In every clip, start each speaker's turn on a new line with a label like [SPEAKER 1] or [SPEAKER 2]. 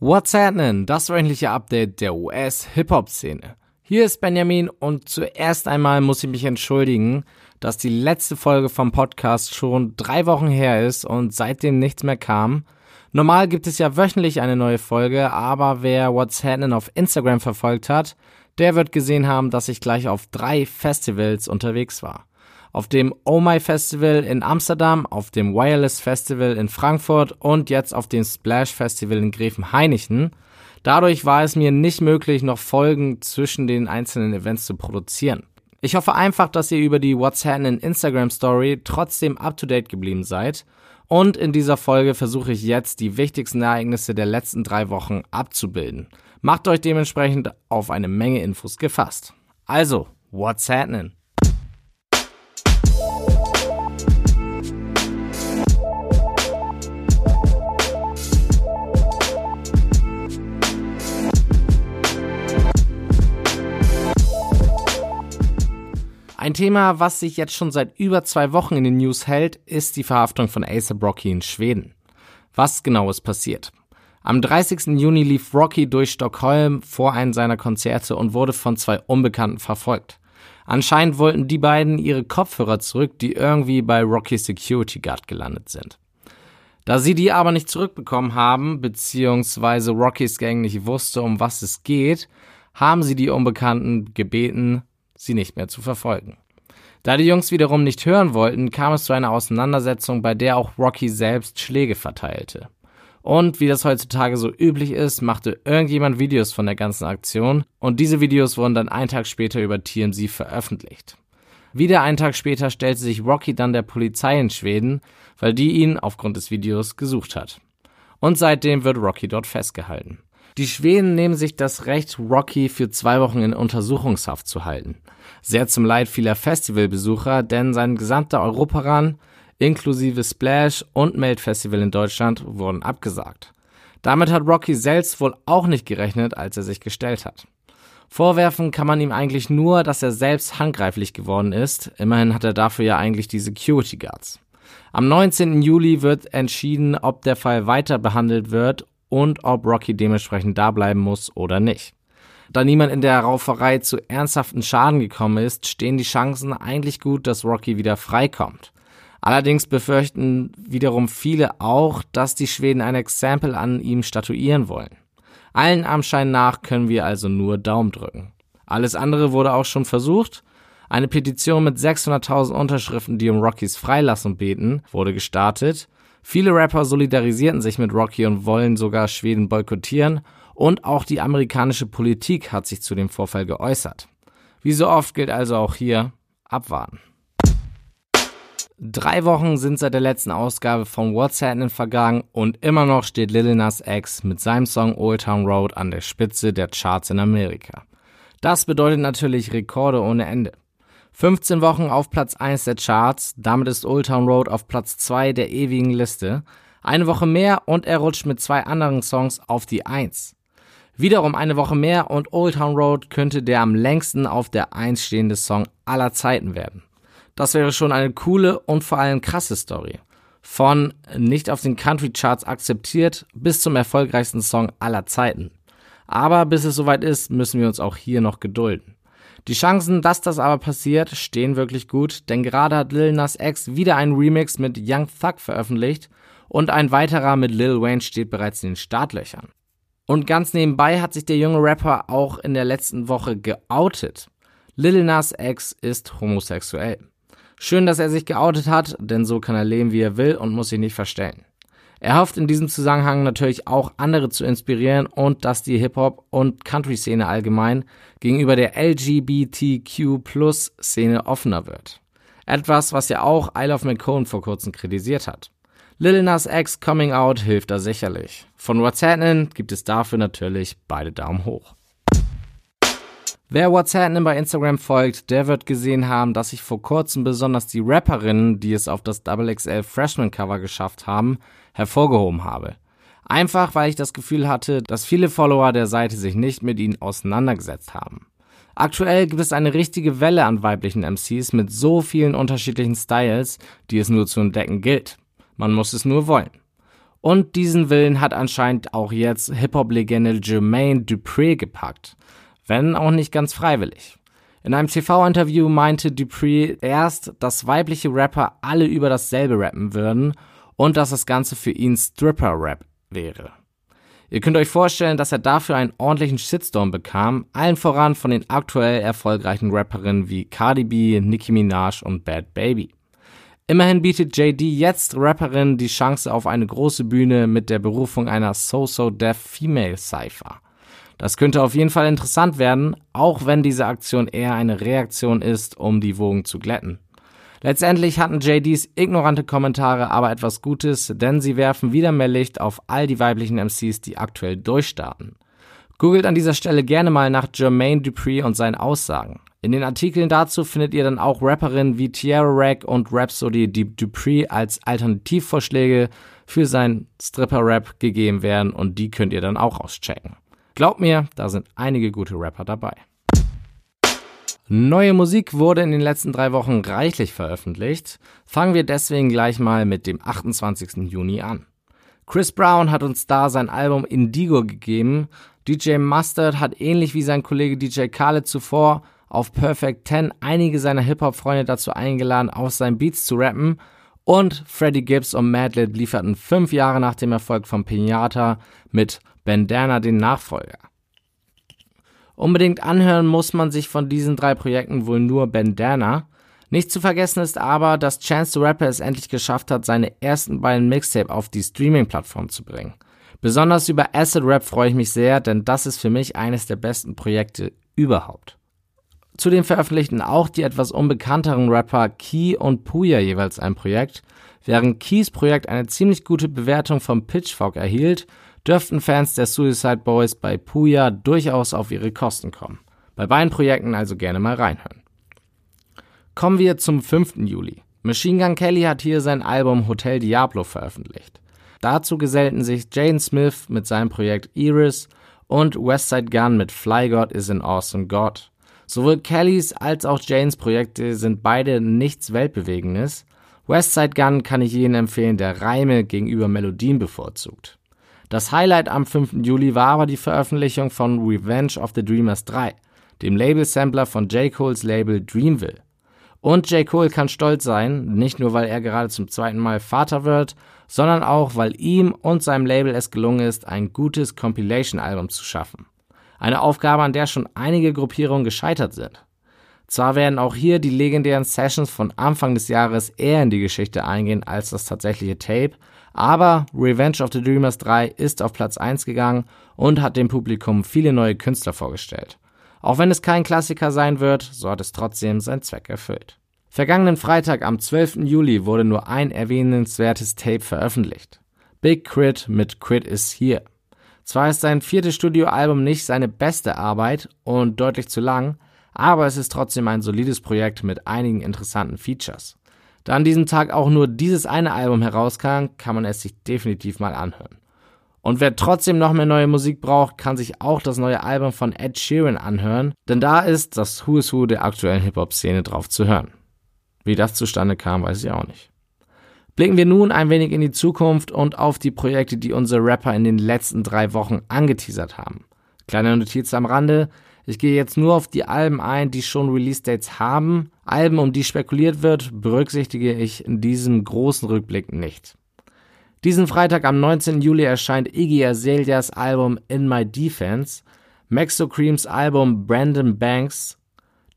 [SPEAKER 1] What's happening? Das wöchentliche Update der US-Hip-Hop-Szene. Hier ist Benjamin und zuerst einmal muss ich mich entschuldigen, dass die letzte Folge vom Podcast schon drei Wochen her ist und seitdem nichts mehr kam. Normal gibt es ja wöchentlich eine neue Folge, aber wer What's Happening auf Instagram verfolgt hat, der wird gesehen haben, dass ich gleich auf drei Festivals unterwegs war auf dem Oh My Festival in Amsterdam, auf dem Wireless Festival in Frankfurt und jetzt auf dem Splash Festival in Gräfenhainichen. Dadurch war es mir nicht möglich, noch Folgen zwischen den einzelnen Events zu produzieren. Ich hoffe einfach, dass ihr über die What's Happening Instagram Story trotzdem up to date geblieben seid. Und in dieser Folge versuche ich jetzt die wichtigsten Ereignisse der letzten drei Wochen abzubilden. Macht euch dementsprechend auf eine Menge Infos gefasst. Also, what's happening? Ein Thema, was sich jetzt schon seit über zwei Wochen in den News hält, ist die Verhaftung von ASAP Rocky in Schweden. Was genau ist passiert? Am 30. Juni lief Rocky durch Stockholm vor einem seiner Konzerte und wurde von zwei Unbekannten verfolgt. Anscheinend wollten die beiden ihre Kopfhörer zurück, die irgendwie bei Rocky Security Guard gelandet sind. Da sie die aber nicht zurückbekommen haben, beziehungsweise Rockys Gang nicht wusste, um was es geht, haben sie die Unbekannten gebeten, sie nicht mehr zu verfolgen. Da die Jungs wiederum nicht hören wollten, kam es zu einer Auseinandersetzung, bei der auch Rocky selbst Schläge verteilte. Und wie das heutzutage so üblich ist, machte irgendjemand Videos von der ganzen Aktion und diese Videos wurden dann einen Tag später über TMZ veröffentlicht. Wieder einen Tag später stellte sich Rocky dann der Polizei in Schweden, weil die ihn aufgrund des Videos gesucht hat. Und seitdem wird Rocky dort festgehalten. Die Schweden nehmen sich das Recht, Rocky für zwei Wochen in Untersuchungshaft zu halten. Sehr zum Leid vieler Festivalbesucher, denn sein gesamter Europaran inklusive Splash und Melt Festival in Deutschland wurden abgesagt. Damit hat Rocky selbst wohl auch nicht gerechnet, als er sich gestellt hat. Vorwerfen kann man ihm eigentlich nur, dass er selbst handgreiflich geworden ist. Immerhin hat er dafür ja eigentlich die Security Guards. Am 19. Juli wird entschieden, ob der Fall weiter behandelt wird und ob Rocky dementsprechend da bleiben muss oder nicht. Da niemand in der Rauferei zu ernsthaften Schaden gekommen ist, stehen die Chancen eigentlich gut, dass Rocky wieder freikommt. Allerdings befürchten wiederum viele auch, dass die Schweden ein Exempel an ihm statuieren wollen. Allen Anschein nach können wir also nur Daumen drücken. Alles andere wurde auch schon versucht. Eine Petition mit 600.000 Unterschriften, die um Rockys Freilassung beten, wurde gestartet. Viele Rapper solidarisierten sich mit Rocky und wollen sogar Schweden boykottieren und auch die amerikanische Politik hat sich zu dem Vorfall geäußert. Wie so oft gilt also auch hier abwarten. Drei Wochen sind seit der letzten Ausgabe von What's Happening vergangen und immer noch steht Lil Nas X mit seinem Song Old Town Road an der Spitze der Charts in Amerika. Das bedeutet natürlich Rekorde ohne Ende. 15 Wochen auf Platz 1 der Charts, damit ist Old Town Road auf Platz 2 der ewigen Liste. Eine Woche mehr und er rutscht mit zwei anderen Songs auf die 1. Wiederum eine Woche mehr und Old Town Road könnte der am längsten auf der 1 stehende Song aller Zeiten werden. Das wäre schon eine coole und vor allem krasse Story. Von nicht auf den Country Charts akzeptiert bis zum erfolgreichsten Song aller Zeiten. Aber bis es soweit ist, müssen wir uns auch hier noch gedulden. Die Chancen, dass das aber passiert, stehen wirklich gut, denn gerade hat Lil Nas X wieder einen Remix mit Young Thug veröffentlicht und ein weiterer mit Lil Wayne steht bereits in den Startlöchern. Und ganz nebenbei hat sich der junge Rapper auch in der letzten Woche geoutet. Lil Nas X ist homosexuell. Schön, dass er sich geoutet hat, denn so kann er leben, wie er will und muss sich nicht verstellen. Er hofft in diesem Zusammenhang natürlich auch andere zu inspirieren und dass die Hip-Hop- und Country-Szene allgemein gegenüber der LGBTQ-Plus-Szene offener wird. Etwas, was ja auch Isle of McCone vor kurzem kritisiert hat. Lil Nas X Coming Out hilft da sicherlich. Von What's Happening gibt es dafür natürlich beide Daumen hoch. Wer What's Happening bei Instagram folgt, der wird gesehen haben, dass ich vor kurzem besonders die Rapperinnen, die es auf das XXL Freshman Cover geschafft haben, hervorgehoben habe. Einfach weil ich das Gefühl hatte, dass viele Follower der Seite sich nicht mit ihnen auseinandergesetzt haben. Aktuell gibt es eine richtige Welle an weiblichen MCs mit so vielen unterschiedlichen Styles, die es nur zu entdecken gilt. Man muss es nur wollen. Und diesen Willen hat anscheinend auch jetzt Hip-Hop-Legende Jermaine Dupri gepackt. Wenn auch nicht ganz freiwillig. In einem TV-Interview meinte Dupree erst, dass weibliche Rapper alle über dasselbe rappen würden und dass das Ganze für ihn Stripper-Rap wäre. Ihr könnt euch vorstellen, dass er dafür einen ordentlichen Shitstorm bekam, allen voran von den aktuell erfolgreichen Rapperinnen wie Cardi B, Nicki Minaj und Bad Baby. Immerhin bietet JD jetzt Rapperinnen die Chance auf eine große Bühne mit der Berufung einer So-So-Deaf Female Cypher. Das könnte auf jeden Fall interessant werden, auch wenn diese Aktion eher eine Reaktion ist, um die Wogen zu glätten. Letztendlich hatten JDs ignorante Kommentare aber etwas Gutes, denn sie werfen wieder mehr Licht auf all die weiblichen MCs, die aktuell durchstarten. Googelt an dieser Stelle gerne mal nach Jermaine Dupri und seinen Aussagen. In den Artikeln dazu findet ihr dann auch Rapperinnen wie Tierra Rack und Rhapsody, die Dupri als Alternativvorschläge für seinen Stripper-Rap gegeben werden und die könnt ihr dann auch auschecken. Glaubt mir, da sind einige gute Rapper dabei. Neue Musik wurde in den letzten drei Wochen reichlich veröffentlicht. Fangen wir deswegen gleich mal mit dem 28. Juni an. Chris Brown hat uns da sein Album Indigo gegeben. DJ Mustard hat ähnlich wie sein Kollege DJ Khaled zuvor auf Perfect 10 einige seiner Hip-Hop-Freunde dazu eingeladen, auf seinen Beats zu rappen. Und Freddie Gibbs und Madlib lieferten fünf Jahre nach dem Erfolg von Pinata mit Bandana den Nachfolger. Unbedingt anhören muss man sich von diesen drei Projekten wohl nur Bandana. Nicht zu vergessen ist aber, dass Chance the Rapper es endlich geschafft hat, seine ersten beiden Mixtape auf die Streaming-Plattform zu bringen. Besonders über Acid Rap freue ich mich sehr, denn das ist für mich eines der besten Projekte überhaupt. Zudem veröffentlichten auch die etwas unbekannteren Rapper Key und Puya jeweils ein Projekt. Während Keys Projekt eine ziemlich gute Bewertung vom Pitchfork erhielt, dürften Fans der Suicide Boys bei Puya durchaus auf ihre Kosten kommen. Bei beiden Projekten also gerne mal reinhören. Kommen wir zum 5. Juli. Machine Gun Kelly hat hier sein Album Hotel Diablo veröffentlicht. Dazu gesellten sich Jane Smith mit seinem Projekt Iris und Westside Gun mit Fly God is an Awesome God. Sowohl Kellys als auch Janes Projekte sind beide nichts Weltbewegendes. Westside Gun kann ich Ihnen empfehlen, der Reime gegenüber Melodien bevorzugt. Das Highlight am 5. Juli war aber die Veröffentlichung von Revenge of the Dreamers 3, dem Label-Sampler von J. Cole's Label Dreamville. Und J. Cole kann stolz sein, nicht nur weil er gerade zum zweiten Mal Vater wird, sondern auch weil ihm und seinem Label es gelungen ist, ein gutes Compilation-Album zu schaffen. Eine Aufgabe, an der schon einige Gruppierungen gescheitert sind. Zwar werden auch hier die legendären Sessions von Anfang des Jahres eher in die Geschichte eingehen als das tatsächliche Tape, aber Revenge of the Dreamers 3 ist auf Platz 1 gegangen und hat dem Publikum viele neue Künstler vorgestellt. Auch wenn es kein Klassiker sein wird, so hat es trotzdem seinen Zweck erfüllt. Vergangenen Freitag am 12. Juli wurde nur ein erwähnenswertes Tape veröffentlicht. Big Crit mit Crit is Here. Zwar ist sein viertes Studioalbum nicht seine beste Arbeit und deutlich zu lang, aber es ist trotzdem ein solides Projekt mit einigen interessanten Features. Da an diesem Tag auch nur dieses eine Album herauskam, kann man es sich definitiv mal anhören. Und wer trotzdem noch mehr neue Musik braucht, kann sich auch das neue Album von Ed Sheeran anhören, denn da ist das Who is Who der aktuellen Hip-Hop-Szene drauf zu hören. Wie das zustande kam, weiß ich auch nicht. Blicken wir nun ein wenig in die Zukunft und auf die Projekte, die unsere Rapper in den letzten drei Wochen angeteasert haben. Kleine Notiz am Rande, ich gehe jetzt nur auf die Alben ein, die schon Release-Dates haben. Alben, um die spekuliert wird, berücksichtige ich in diesem großen Rückblick nicht. Diesen Freitag am 19. Juli erscheint Iggy Azaleas Album In My Defense, Maxo Creams Album Brandon Banks,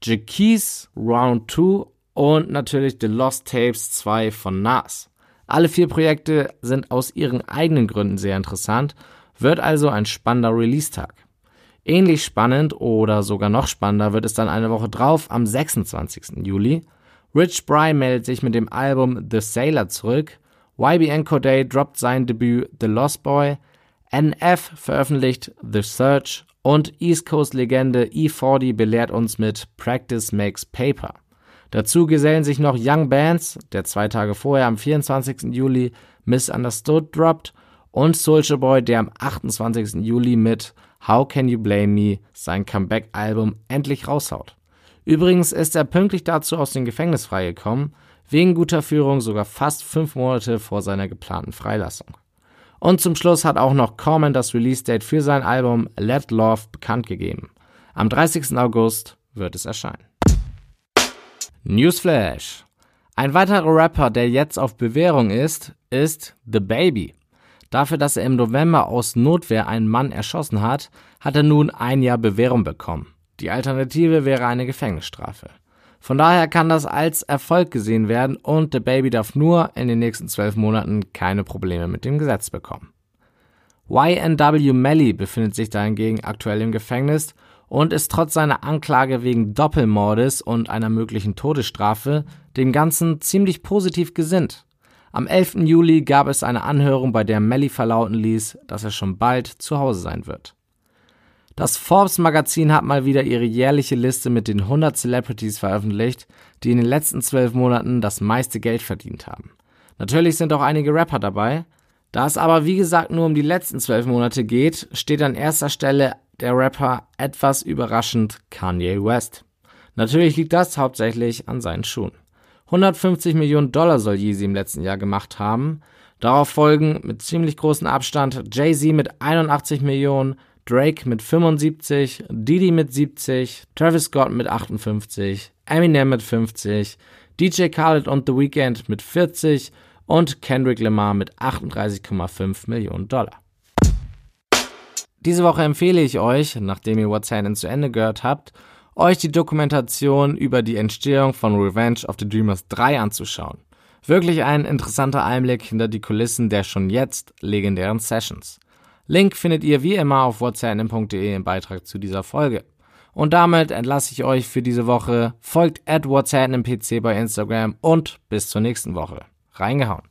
[SPEAKER 1] Jaquise Round 2 und natürlich The Lost Tapes 2 von Nas. Alle vier Projekte sind aus ihren eigenen Gründen sehr interessant, wird also ein spannender Release-Tag. Ähnlich spannend oder sogar noch spannender wird es dann eine Woche drauf, am 26. Juli. Rich Bry meldet sich mit dem Album The Sailor zurück. YBN Corday droppt sein Debüt The Lost Boy. NF veröffentlicht The Search und East Coast Legende E40 belehrt uns mit Practice Makes Paper. Dazu gesellen sich noch Young Bands, der zwei Tage vorher am 24. Juli Misunderstood droppt und Soulja Boy, der am 28. Juli mit How Can You Blame Me sein Comeback-Album endlich raushaut. Übrigens ist er pünktlich dazu aus dem Gefängnis freigekommen, wegen guter Führung sogar fast fünf Monate vor seiner geplanten Freilassung. Und zum Schluss hat auch noch Common das Release-Date für sein Album Let Love bekannt gegeben. Am 30. August wird es erscheinen. Newsflash. Ein weiterer Rapper, der jetzt auf Bewährung ist, ist The Baby. Dafür, dass er im November aus Notwehr einen Mann erschossen hat, hat er nun ein Jahr Bewährung bekommen. Die Alternative wäre eine Gefängnisstrafe. Von daher kann das als Erfolg gesehen werden und The Baby darf nur in den nächsten zwölf Monaten keine Probleme mit dem Gesetz bekommen. YNW Melly befindet sich dahingegen aktuell im Gefängnis und ist trotz seiner Anklage wegen Doppelmordes und einer möglichen Todesstrafe dem Ganzen ziemlich positiv gesinnt. Am 11. Juli gab es eine Anhörung, bei der Melly verlauten ließ, dass er schon bald zu Hause sein wird. Das Forbes Magazin hat mal wieder ihre jährliche Liste mit den 100 Celebrities veröffentlicht, die in den letzten zwölf Monaten das meiste Geld verdient haben. Natürlich sind auch einige Rapper dabei. Da es aber wie gesagt nur um die letzten zwölf Monate geht, steht an erster Stelle der Rapper etwas überraschend Kanye West. Natürlich liegt das hauptsächlich an seinen Schuhen. 150 Millionen Dollar soll Yeezy im letzten Jahr gemacht haben. Darauf folgen mit ziemlich großem Abstand Jay-Z mit 81 Millionen, Drake mit 75, Didi mit 70, Travis Scott mit 58, Eminem mit 50, DJ Khaled und The Weeknd mit 40 und Kendrick Lamar mit 38,5 Millionen Dollar. Diese Woche empfehle ich euch, nachdem ihr What's Happening zu Ende gehört habt, euch die Dokumentation über die Entstehung von Revenge of the Dreamers 3 anzuschauen. Wirklich ein interessanter Einblick hinter die Kulissen der schon jetzt legendären Sessions. Link findet ihr wie immer auf whatsapp.de im Beitrag zu dieser Folge. Und damit entlasse ich euch für diese Woche. Folgt at whatsapp bei Instagram und bis zur nächsten Woche. Reingehauen.